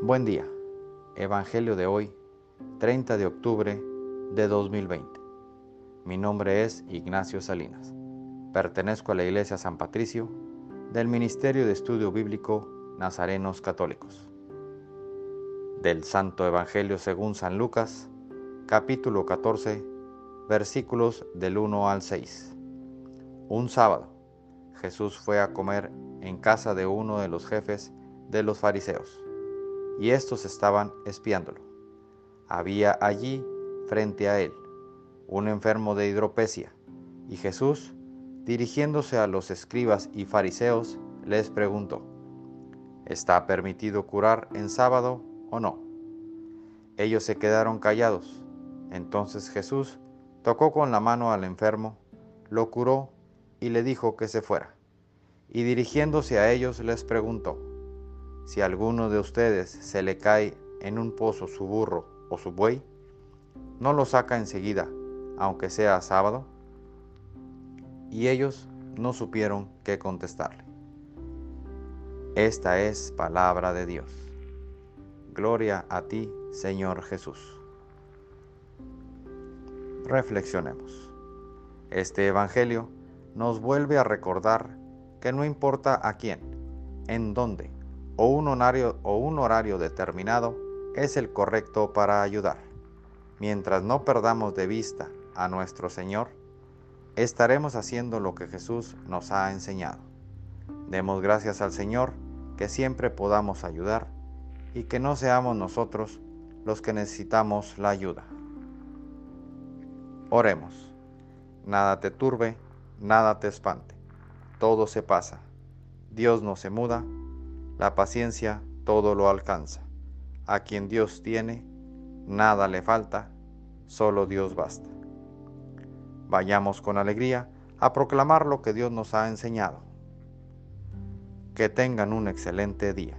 Buen día. Evangelio de hoy, 30 de octubre de 2020. Mi nombre es Ignacio Salinas. Pertenezco a la Iglesia San Patricio del Ministerio de Estudio Bíblico Nazarenos Católicos. Del Santo Evangelio según San Lucas, capítulo 14, versículos del 1 al 6. Un sábado, Jesús fue a comer en casa de uno de los jefes de los fariseos y estos estaban espiándolo. Había allí, frente a él, un enfermo de hidropesia, y Jesús, dirigiéndose a los escribas y fariseos, les preguntó, ¿está permitido curar en sábado o no? Ellos se quedaron callados. Entonces Jesús tocó con la mano al enfermo, lo curó y le dijo que se fuera. Y dirigiéndose a ellos les preguntó, si a alguno de ustedes se le cae en un pozo su burro o su buey, no lo saca enseguida, aunque sea sábado. Y ellos no supieron qué contestarle. Esta es palabra de Dios. Gloria a ti, Señor Jesús. Reflexionemos. Este Evangelio nos vuelve a recordar que no importa a quién, en dónde o un horario, un horario determinado es el correcto para ayudar. Mientras no perdamos de vista a nuestro Señor, estaremos haciendo lo que Jesús nos ha enseñado. Demos gracias al Señor que siempre podamos ayudar y que no seamos nosotros los que necesitamos la ayuda. Oremos. Nada te turbe, nada te espante. Todo se pasa. Dios no se muda la paciencia todo lo alcanza. A quien Dios tiene, nada le falta, solo Dios basta. Vayamos con alegría a proclamar lo que Dios nos ha enseñado. Que tengan un excelente día.